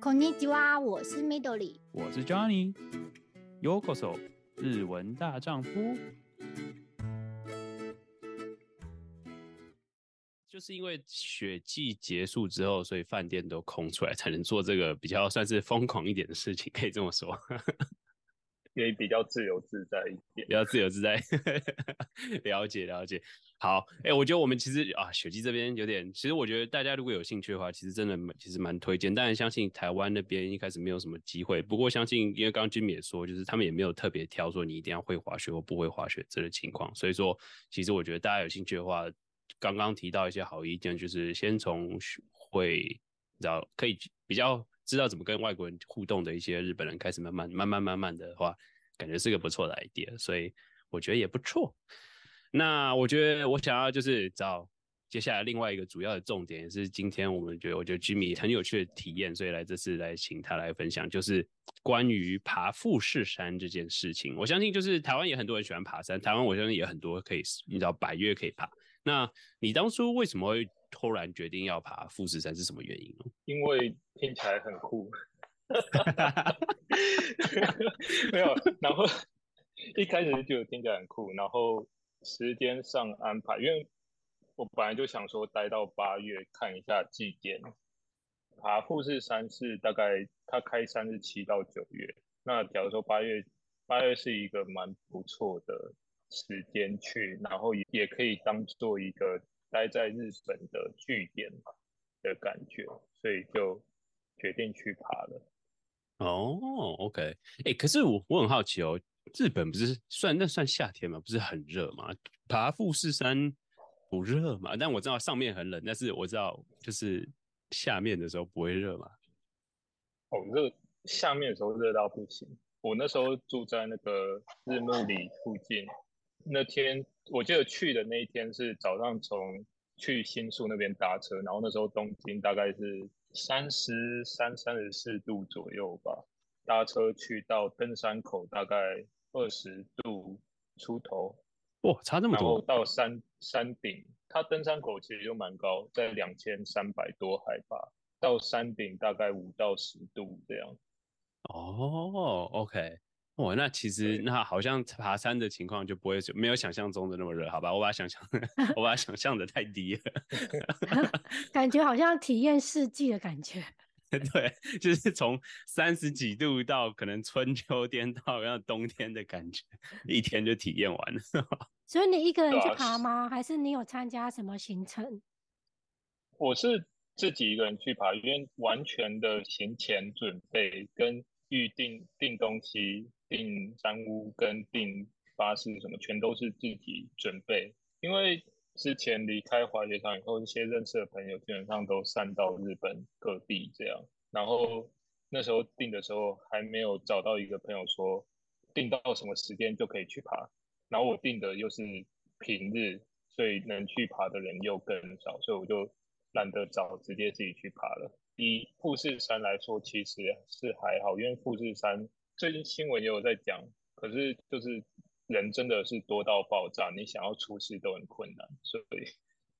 こんにちは，我是 Midori，我是 Johnny。Yokoso，日文大丈夫。就是因为雪季结束之后，所以饭店都空出来，才能做这个比较算是疯狂一点的事情，可以这么说。可以比较自由自在一点，比较自由自在，了解了解。 好，哎、我觉得我们其实啊，雪姬这边有点，其实我觉得大家如果有兴趣的话，其实真的其实蛮推荐。但是相信台湾那边一开始没有什么机会，不过相信因为刚刚 Jimmy 也说，就是他们也没有特别挑说你一定要会滑雪或不会滑雪这个情况，所以说其实我觉得大家有兴趣的话，刚刚提到一些好意见，就是先从会，你知道可以比较。知道怎么跟外国人互动的一些日本人开始慢慢慢慢慢慢的话，感觉是个不错的 idea，所以我觉得也不错。那我觉得我想要就是找接下来另外一个主要的重点，也是今天我们觉得我觉得 Jimmy 很有趣的体验，所以来这次来请他来分享，就是关于爬富士山这件事情。我相信就是台湾也很多人喜欢爬山，台湾我相信也很多可以你知道百岳可以爬。那你当初为什么会？突然决定要爬富士山是什么原因呢？因为听起来很酷 没有。然后 一开始就听起来很酷，然后时间上安排，因为我本来就想说待到八月看一下祭典。爬富士山是大概它开山是七到九月，那假如说八月，八月是一个蛮不错的时间去，然后也也可以当做一个。待在日本的据点的感觉，所以就决定去爬了。哦，OK，哎、可是我我很好奇哦，日本不是算那算夏天嘛？不是很热吗？爬富士山不热嘛？但我知道上面很冷，但是我知道就是下面的时候不会热嘛？哦，热，下面的时候热到不行。我那时候住在那个日暮里附近。那天我记得去的那一天是早上从去新宿那边搭车，然后那时候东京大概是三十三、三十四度左右吧，搭车去到登山口大概二十度出头，哇，差这么多！然后到山山顶，它登山口其实就蛮高，在两千三百多海拔，到山顶大概五到十度这样。哦，OK。哦，那其实那好像爬山的情况就不会没有想象中的那么热，好吧？我把它想象，我把它想象的太低了，感觉好像体验四季的感觉。对，就是从三十几度到可能春秋天到然后冬天的感觉，一天就体验完了。所以你一个人去爬吗？还是你有参加什么行程？我是自己一个人去爬，因为完全的行前准备跟预定订东西。订山屋跟订巴士什么，全都是自己准备。因为之前离开滑雪场以后，一些认识的朋友基本上都散到日本各地这样。然后那时候订的时候，还没有找到一个朋友说订到什么时间就可以去爬。然后我订的又是平日，所以能去爬的人又更少，所以我就懒得找，直接自己去爬了。以富士山来说，其实是还好，因为富士山。最近新闻也有在讲，可是就是人真的是多到爆炸，你想要出事都很困难，所以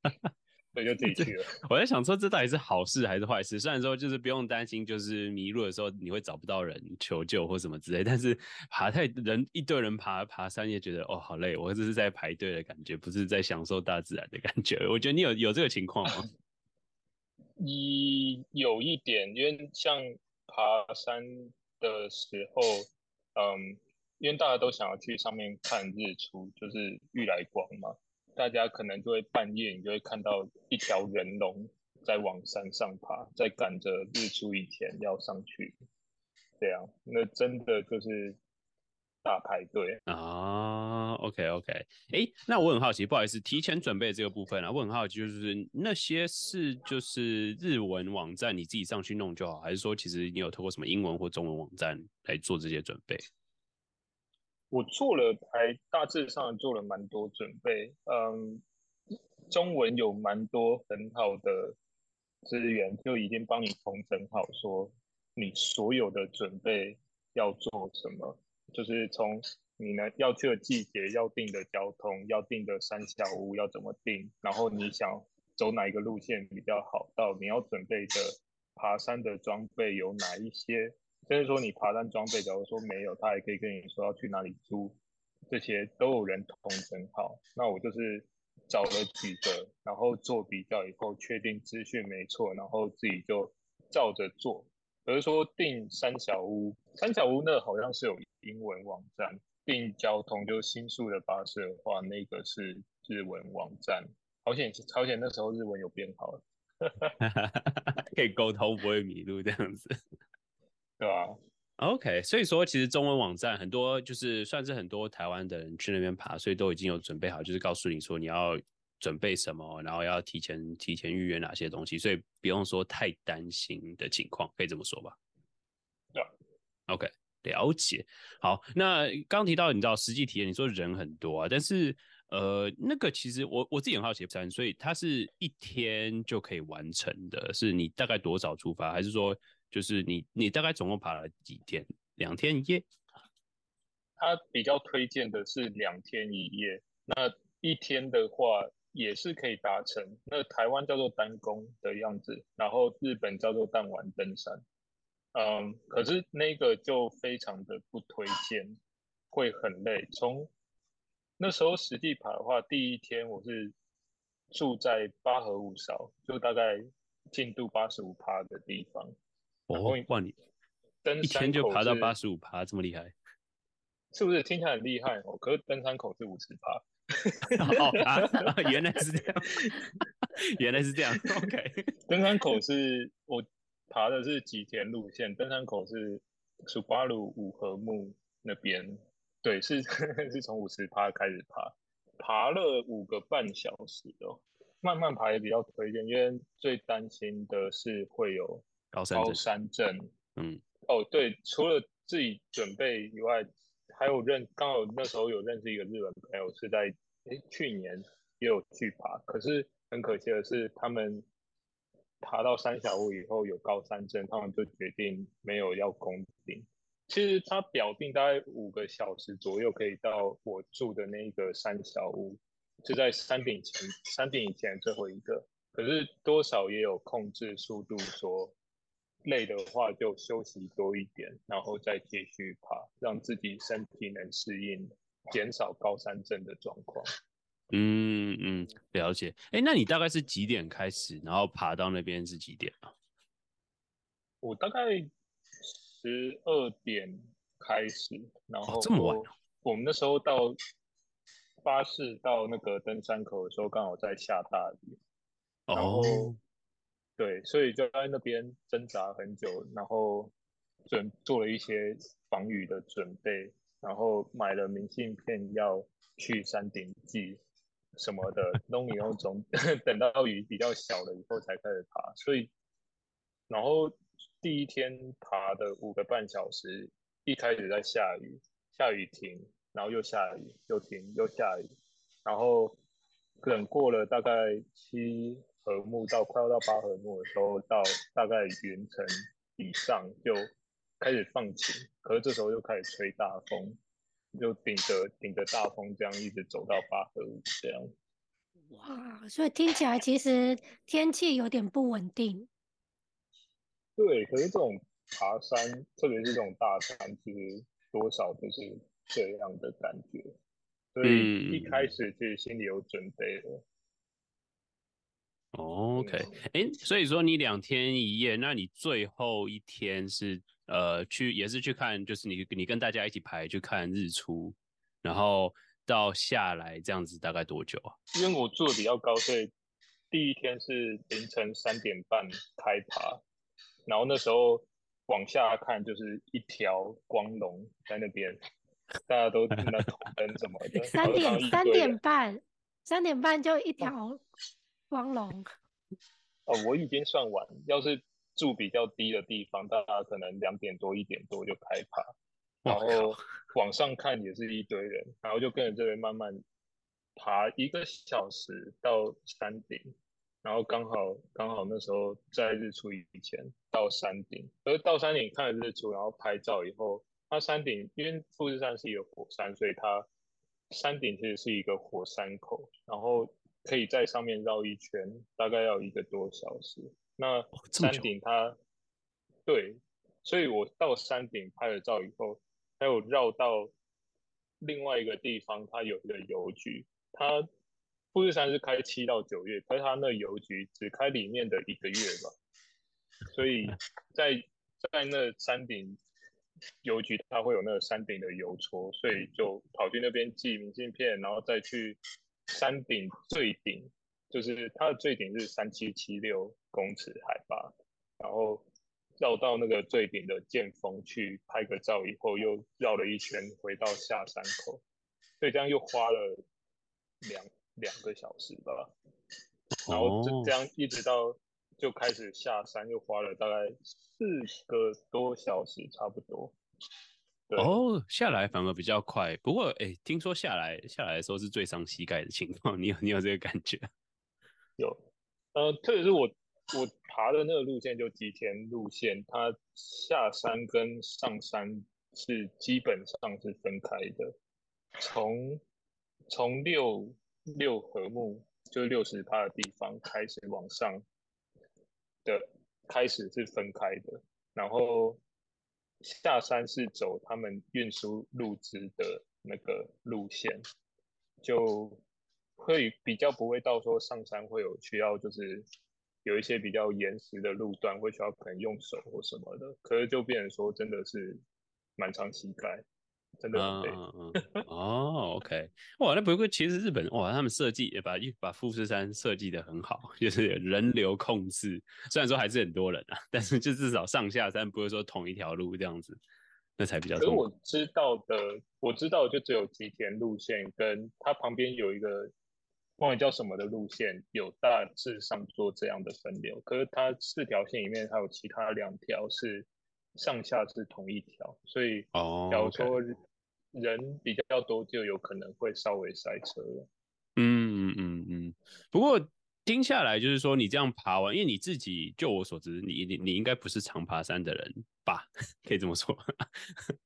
所以就自己去了。我在想说，这到底是好事还是坏事？虽然说就是不用担心，就是迷路的时候你会找不到人求救或什么之类，但是爬太人一堆人爬爬山也觉得哦好累，我这是在排队的感觉，不是在享受大自然的感觉。我觉得你有有这个情况吗？一有一点，因为像爬山。的时候，嗯，因为大家都想要去上面看日出，就是玉来光嘛，大家可能就会半夜，你就会看到一条人龙在往山上爬，在赶着日出以前要上去，这样，那真的就是。大排队啊，OK OK，哎、那我很好奇，不好意思，提前准备这个部分啊，我很好奇，就是那些是就是日文网站，你自己上去弄就好，还是说其实你有透过什么英文或中文网站来做这些准备？我做了，还大致上做了蛮多准备，嗯，中文有蛮多很好的资源，就已经帮你重整好，说你所有的准备要做什么。就是从你呢要去的季节、要订的交通、要订的山小屋要怎么订，然后你想走哪一个路线比较好，到你要准备的爬山的装备有哪一些，就是说你爬山装备，假如说没有，他还可以跟你说要去哪里租，这些都有人统整好。那我就是找了几个，然后做比较以后，确定资讯没错，然后自己就照着做。比如说订三小屋，三小屋那好像是有英文网站，订交通就新宿的巴士的话，那个是日文网站。朝鲜朝鲜，那时候日文有变好。可以沟通，不会迷路这样子，对啊？OK，所以说其实中文网站很多，就是算是很多台湾的人去那边爬，所以都已经有准备好，就是告诉你说你要准备什么，然后要提前提前预约哪些东西，所以不用说太担心的情况，可以这么说吧？对，OK，了解。好，那刚提到你知道实际体验，你说人很多啊，但是。呃，那个其实我我自己很好奇，所以它是一天就可以完成的？是你大概多早出发，还是说就是你你大概总共爬了几天？两天一夜？他比较推荐的是两天一夜，那一天的话也是可以达成。那台湾叫做单攻的样子，然后日本叫做弹丸登山。嗯，可是那个就非常的不推荐，会很累。从那时候实际爬的话，第一天我是住在八合五勺，就大概进度八十五趴的地方。哦，哇，你登山一天就爬到八十五趴，这么厉害？是不是听起来很厉害哦？可是登山口是五十趴。哦啊，原来是这样，原来是这样。OK，登山口是我爬的是吉田路线，登山口是苏巴鲁五合目那边。对，是 是从五十趴开始爬，爬了五个半小时哦。慢慢爬也比较推荐，因为最担心的是会有高山镇。嗯，哦，对，除了自己准备以外，还有认刚好那时候有认识一个日本朋友，是在诶去年也有去爬，可是很可惜的是，他们爬到三小屋以后有高山症，他们就决定没有要攻顶。其实他表定大概五个小时左右可以到我住的那个三小屋，就在山顶前，山顶以前最后一个。可是多少也有控制速度，说累的话就休息多一点，然后再继续爬，让自己身体能适应，减少高山症的状况。嗯嗯，了解。哎，那你大概是几点开始，然后爬到那边是几点啊？我大概。十二点开始，然后这么晚，我们那时候到巴士到那个登山口的时候，刚好在下大雨，然后所以就在那边挣扎很久，然后准做了一些防雨的准备，然后买了明信片要去山顶寄什么的，弄以后从 等到雨比较小了以后才开始爬，所以然后。第一天爬的五个半小时，一开始在下雨，下雨停，然后又下雨，又停，又下雨，然后等过了大概七合目到快要到八和木的时候，到大概云层以上就开始放晴，可是这时候又开始吹大风，就顶着顶着大风这样一直走到八和五这样。哇，所以听起来其实天气有点不稳定。对，可是这种爬山，特别是这种大山，其实多少就是这样的感觉。所以一开始其实心里有准备了。嗯、OK，哎，所以说你两天一夜，那你最后一天是呃去也是去看，就是你你跟大家一起排去看日出，然后到下来这样子大概多久啊？因为我住的比较高，所以第一天是凌晨三点半开爬。然后那时候往下看，就是一条光龙在那边，大家都听到头灯什么的。三点三点半，三点半就一条光龙。哦，我已经算晚。要是住比较低的地方，大家可能两点多、一点多就开爬。然后往上看也是一堆人，然后就跟着这边慢慢爬一个小时到山顶。然后刚好刚好那时候在日出以前到山顶，而到山顶看了日出，然后拍照以后，它山顶因为富士山是一个火山，所以它山顶其实是一个火山口，然后可以在上面绕一圈，大概要一个多小时。那山顶它对，所以我到山顶拍了照以后，还有绕到另外一个地方，它有一个邮局，它富士山是开七到九月，可是它那邮局只开里面的一个月吧，所以在在那山顶邮局，它会有那个山顶的邮戳，所以就跑去那边寄明信片，然后再去山顶最顶。就是它的最顶是三七七六公尺海拔，然后绕到那个最顶的剑峰去拍个照，以后又绕了一圈回到下山口，所以这样又花了两两个小时吧。然后就这样一直到就开始下山，又花了大概四个多小时，差不多。哦，下来反而比较快。不过，哎，听说下来下来的时候是最伤膝盖的情况，你有你有这个感觉？有，呃，特别是我我爬的那个路线就吉田路线，它下山跟上山是基本上是分开的，从从六六合目就六十趴的地方开始往上的开始是分开的，然后下山是走他们运输路资的那个路线，就。会比较不会到说上山会有需要，就是有一些比较岩石的路段会需要可能用手或什么的，可是就变成说真的是蛮长膝盖，真的。嗯嗯嗯。哦，OK，哇，那不过其实日本哇，他们设计也把把富士山设计的很好，就是人流控制，虽然说还是很多人啊，但是就至少上下山不会说同一条路这样子，那才比较。可是我知道的，我知道就只有吉田路线跟它旁边有一个。忘了叫什么的路线，有大致上做这样的分流，可是它四条线里面还有其他两条是上下是同一条，所以哦假如说人比较多，就有可能会稍微塞车了。嗯嗯嗯。不过听下来就是说，你这样爬完，因为你自己就我所知，你你你应该不是常爬山的人吧？可以这么说。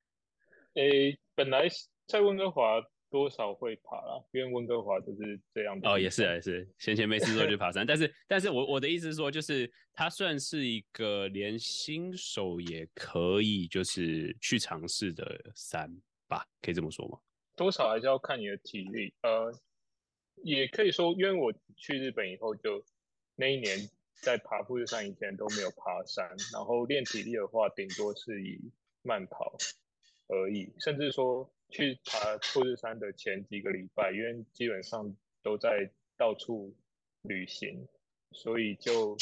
诶、欸，本来在温哥华。多少会爬啦，因为温哥华就是这样的。哦，也是也是，闲闲没事做就爬山。但是，但是我我的意思是说，就是它算是一个连新手也可以就是去尝试的山吧，可以这么说吗？多少还是要看你的体力。呃，也可以说，因为我去日本以后，就那一年在爬富士山以前都没有爬山，然后练体力的话，顶多是以慢跑而已，甚至说。去爬富士山的前几个礼拜，因为基本上都在到处旅行，所以就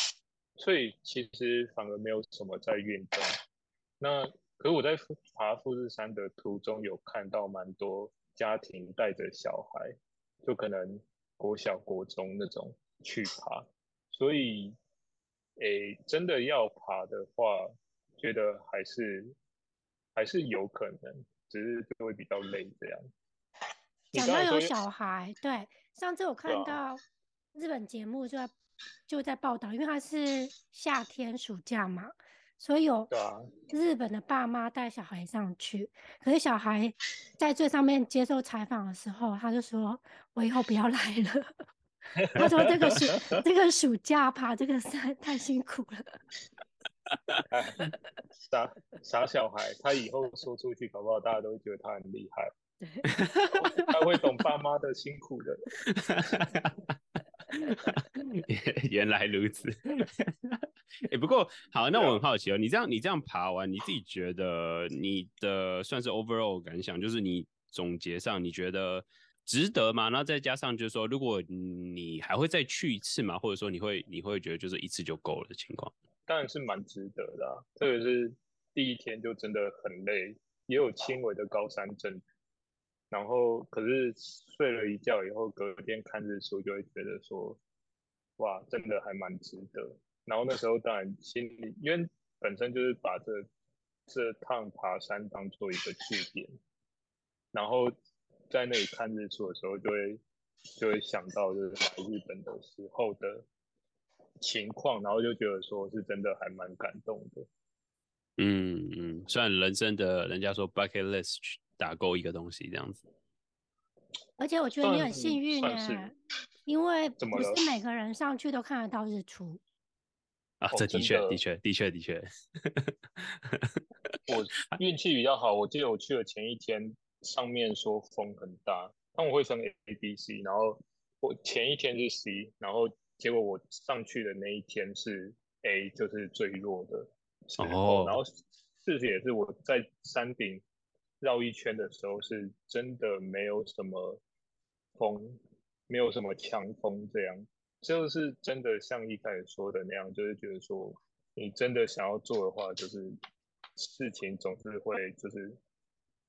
所以其实反而没有什么在运动。那可是我在爬富士山的途中，有看到蛮多家庭带着小孩，就可能国小、国中那种去爬，所以诶，真的要爬的话，觉得还是还是有可能。只是就会比较累这样。讲到有小孩，对，上次我看到日本节目就在就在报道，因为他是夏天暑假嘛，所以有日本的爸妈带小孩上去。可是小孩在最上面接受采访的时候，他就说：“我以后不要来了。”他说：“这个暑这个暑假爬这个山太辛苦了。” 傻傻小孩，他以后说出去，搞不好大家都会觉得他很厉害。他会懂爸妈的辛苦的。原来如此。哎、欸，不过好，那我很好奇哦，你这样你这样爬完，你自己觉得你的算是 overall 感想，就是你总结上你觉得值得吗？然后再加上就是说，如果你还会再去一次吗？或者说你会你会觉得就是一次就够了的情况？当然是蛮值得的、特别是第一天就真的很累，也有轻微的高山症，然后可是睡了一觉以后，隔天看日出就会觉得说，哇，真的还蛮值得。然后那时候当然心里，因为本身就是把这这趟爬山当做一个据点，然后在那里看日出的时候，就会就会想到就是来日本的时候的。情况，然后就觉得说是真的还蛮感动的。嗯嗯，算人生的人家说 bucket list 打勾一个东西这样子。而且我觉得你很幸运呢，因为不是每个人上去都看得到日出。啊，这的确的确的确的确。我运气比较好，我记得我去的前一天，上面说风很大，但我会分 A、B、C，然后我前一天是 C，然后结果我上去的那一天是 A，就是最弱的时候。Oh. 然后事实也是我在山顶绕一圈的时候，是真的没有什么风，没有什么强风，这样就是真的像一开始说的那样，就是觉得说你真的想要做的话，就是。事情总是会就是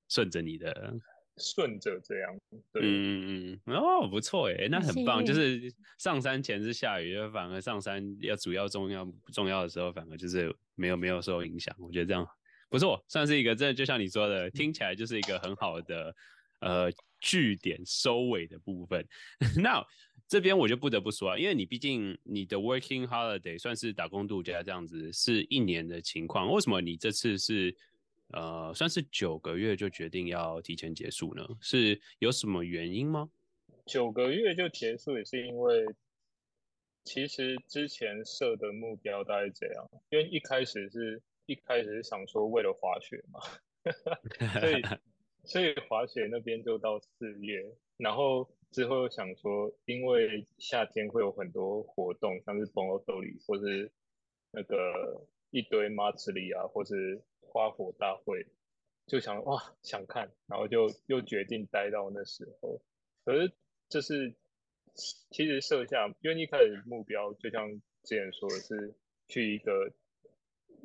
顺着你的，顺着这样，对，嗯嗯哦，不错哎，那很棒。就是上山前是下雨，反而上山要主要重要重要的时候，反而就是没有没有受影响。我觉得这样不错，算是一个，这就像你说的，听起来就是一个很好的呃句点收尾的部分。那这边我就不得不说啊，因为你毕竟你的 working holiday 算是打工度假这样子，是一年的情况。为什么你这次是呃算是九个月就决定要提前结束呢？是有什么原因吗？九个月就结束也是因为，其实之前设的目标大概这样，因为一开始是一开始是想说为了滑雪嘛，所以 所以滑雪那边就到四月，然后。之后想说，因为夏天会有很多活动，像是盆踊り，或是那个一堆马齿里啊，或是花火大会，就想哇想看，然后就又决定待到那时候。可是这是其实设下，因为一开始目标就像之前说的是去一个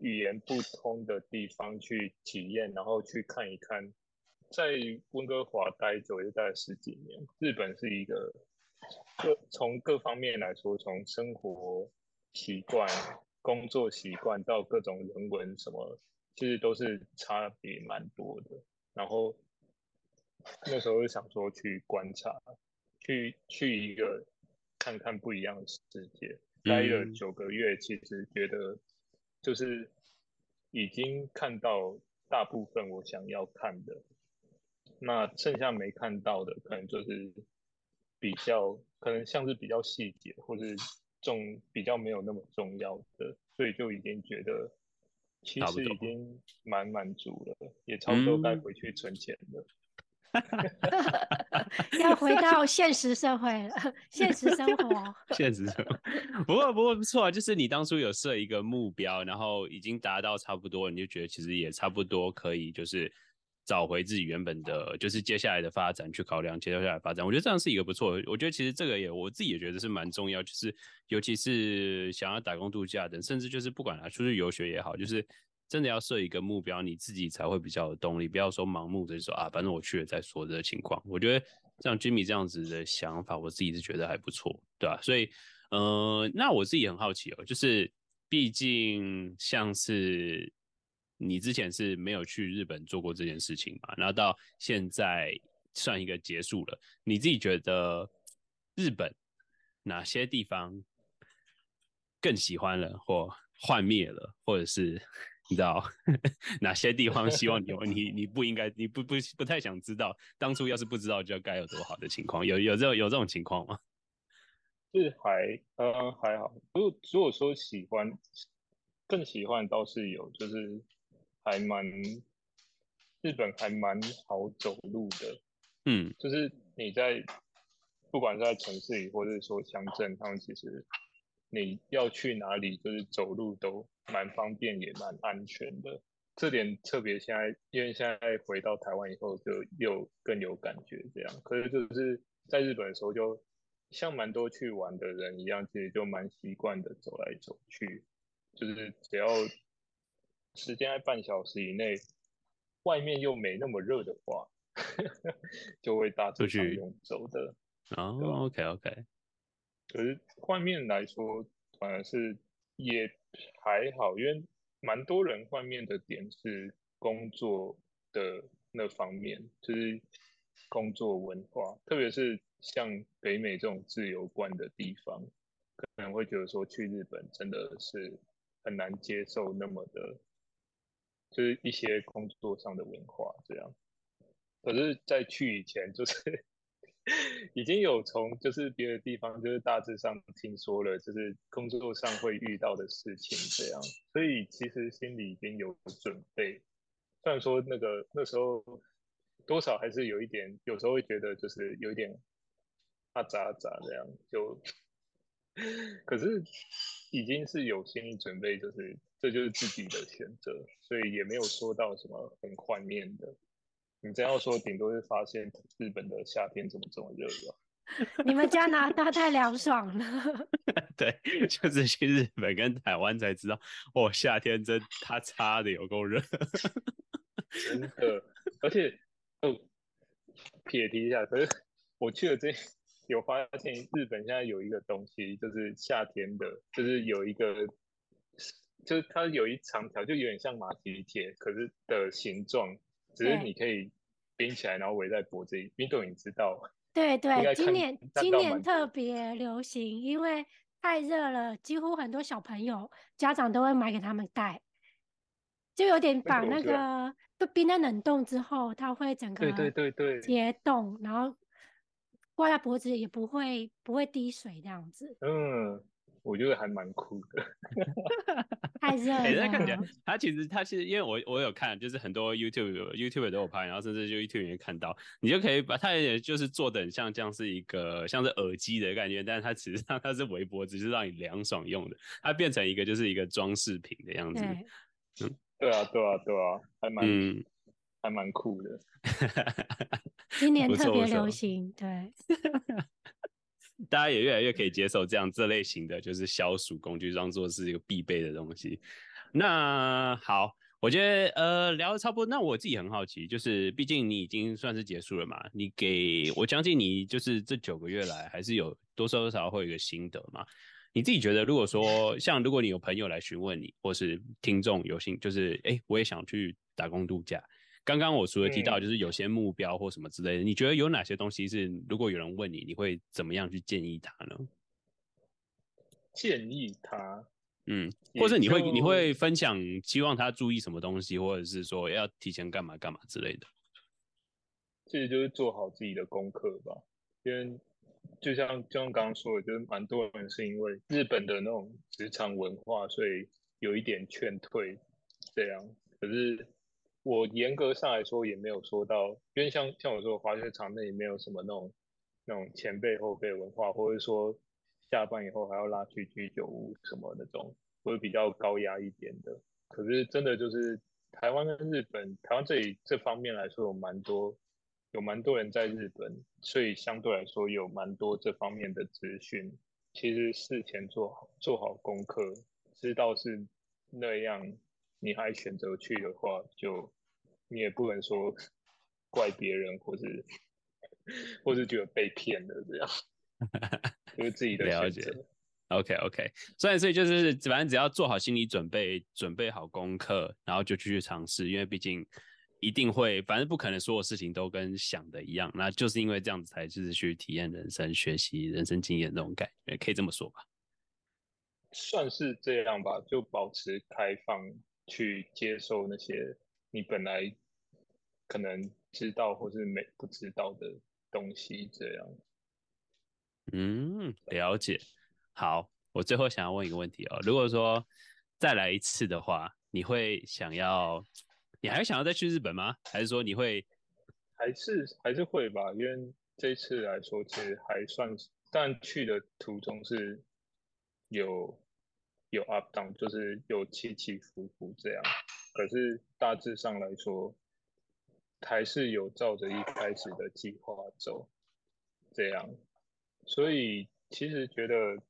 语言不通的地方去体验，然后去看一看。在温哥华待久，也待了十几年。日本是一个各从各方面来说，从生活习惯、工作习惯到各种人文什么，其实都是差别蛮多的。然后那时候就想说去观察，去去一个看看不一样的世界。待了九个月，其实觉得就是已经看到大部分我想要看的。那剩下没看到的，可能就是比较，可能像是比较细节，或是重比较没有那么重要的，所以就已经觉得其实已经蛮满足了，也差不多该回去存钱了。嗯、要回到现实社会了，现实生活，现实生活。不过不过不错啊，就是你当初有设一个目标，然后已经达到差不多，你就觉得其实也差不多可以，就是。找回自己原本的，就是接下来的发展去考量接下来发展，我觉得这样是一个不错。我觉得其实这个也我自己也觉得是蛮重要，就是尤其是想要打工度假的，甚至就是不管啊出去游学也好，就是真的要设一个目标，你自己才会比较有动力，不要说盲目的说啊，反正我去了再说这个情况。我觉得像 Jimmy 这样子的想法，我自己是觉得还不错，对吧、所以，嗯、呃，那我自己很好奇哦，就是毕竟像是。你之前是没有去日本做过这件事情嘛？然后到现在算一个结束了，你自己觉得日本哪些地方更喜欢了，或幻灭了，或者是你知道 哪些地方希望你你你不应该你不不不太想知道，当初要是不知道就该有多好的情况？有有这有这种情况吗？是还呃还好，如如果说喜欢更喜欢倒是有，就是。还蛮，日本还蛮好走路的，嗯，就是你在不管是在城市里或者说乡镇，他们其实你要去哪里，就是走路都蛮方便，也蛮安全的。这点特别现在，因为现在回到台湾以后，就又更有感觉这样。可是就是在日本的时候，就像蛮多去玩的人一样，其实就蛮习惯的走来走去，就是只要。时间在半小时以内，外面又没那么热的话，就会大致上用走的。哦，OK OK。可是换面来说，反而是也还好，因为蛮多人换面的点是工作的那方面，就是工作文化，特别是像北美这种自由惯的地方，可能会觉得说去日本真的是很难接受那么的。就是一些工作上的文化这样，可是，在去以前，就是 已经有从就是别的地方就是大致上听说了，就是工作上会遇到的事情这样，所以其实心里已经有准备。虽然说那个那时候多少还是有一点，有时候会觉得就是有一点啊咋咋这样，就 可是已经是有心理准备，就是这就是自己的选择，所以也没有说到什么很幻念的。你这样说，顶多是发现日本的夏天怎么这么热了。你们加拿大太凉爽了。对，就是去日本跟台湾才知道，哦，夏天真他擦的有够热。真的，而且哦，撇题一下，可是我去了这，有发现日本现在有一个东西，就是夏天的，就是有一个，就是它有一长条，就有点像马蹄铁，可是的形状。只是你可以冰起来，然后围在脖子里。冰豆你知道？对对，今年今年特别流行，因为太热了，几乎很多小朋友家长都会买给他们戴，就有点把那个都冰在冷冻之后，它会整个对对对结冻，然后挂在脖子也不会不会滴水这样子。嗯。我觉得还蛮酷的，太热了。欸、看起来，他其实他其实，因为我我有看，就是很多 YouTube YouTube 都有拍，然后甚至就 YouTube 也看到，你就可以把它也就是做的很像这样是一个像是耳机的感觉，但是它其实上它是围脖只，是让你凉爽用的，它变成一个就是一个装饰品的样子。嗯，对啊，对啊，对啊，还蛮、嗯、还蛮酷的。今年特别流行，对。大家也越来越可以接受这样这类型的就是消暑工具，当做是一个必备的东西。那好，我觉得呃聊得差不多。那我自己很好奇，就是毕竟你已经算是结束了嘛，你给我相信你就是这九个月来还是有多少多少会有一个心得嘛？你自己觉得，如果说像如果你有朋友来询问你，或是听众有心，就是哎、欸，我也想去打工度假。刚刚我除了提到就是有些目标或什么之类的，嗯、你觉得有哪些东西是如果有人问你，你会怎么样去建议他呢？建议他，嗯，或者你会你会分享希望他注意什么东西，或者是说要提前干嘛干嘛之类的。其实就是做好自己的功课吧，因为就像就像刚刚说的，就是蛮多人是因为日本的那种职场文化，所以有一点劝退这样，可是。我严格上来说也没有说到，因为像像我说滑雪场内也没有什么那种那种前辈后辈文化，或者说下班以后还要拉去居酒屋什么那种，会比较高压一点的。可是真的就是台湾跟日本，台湾这里这方面来说有蛮多有蛮多人在日本，所以相对来说有蛮多这方面的资讯。其实事前做好做好功课，知道是那样，你还选择去的话就。你也不能说怪别人，或是或是觉得被骗了这样，就是自己的了解。OK OK，所以所以就是反正只要做好心理准备，准备好功课，然后就继续尝试，因为毕竟一定会，反正不可能所有事情都跟想的一样，那就是因为这样子才就是去体验人生、学习人生经验那种感觉，可以这么说吧？算是这样吧，就保持开放去接受那些。你本来可能知道或是没不知道的东西，这样。嗯，了解。好，我最后想要问一个问题哦，如果说再来一次的话，你会想要，你还想要再去日本吗？还是说你会？还是还是会吧，因为这次来说其实还算，但去的途中是有有 up down，就是有起起伏伏这样。可是大致上来说，还是有照着一开始的计划走，这样。所以其实觉得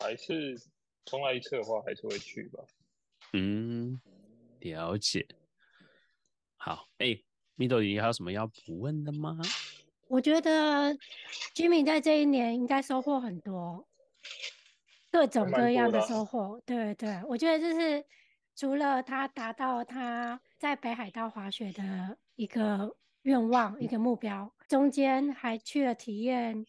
还是重来一次的话，还是会去吧。嗯，了解。好，哎、欸，米豆，你还有什么要补问的吗？我觉得 Jimmy 在这一年应该收获很多，各种各样的收获。对对，我觉得这是。除了他达到他在北海道滑雪的一个愿望、一个目标，中间还去了体验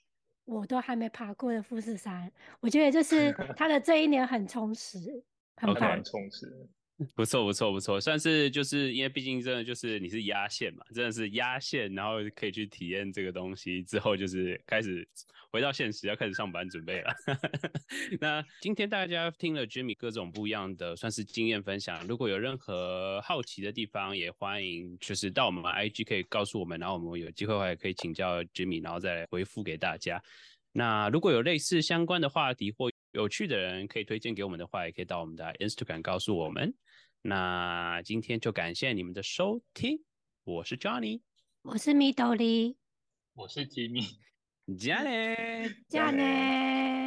我都还没爬过的富士山。我觉得就是 他的这一年很充实，很棒，充实。不错不错不错，算是就是因为毕竟真的就是你是压线嘛，真的是压线，然后可以去体验这个东西之后，就是开始回到现实，要开始上班准备了。那今天大家听了 Jimmy 各种不一样的算是经验分享，如果有任何好奇的地方，也欢迎就是到我们 IG 可以告诉我们，然后我们有机会的话也可以请教 Jimmy，然后再回复给大家。那如果有类似相关的话题或有趣的人可以推荐给我们的话，也可以到我们的 Instagram 告诉我们。那今天就感谢你们的收听，我是 Johnny，我是米豆里，我是吉米，加嘞，加嘞。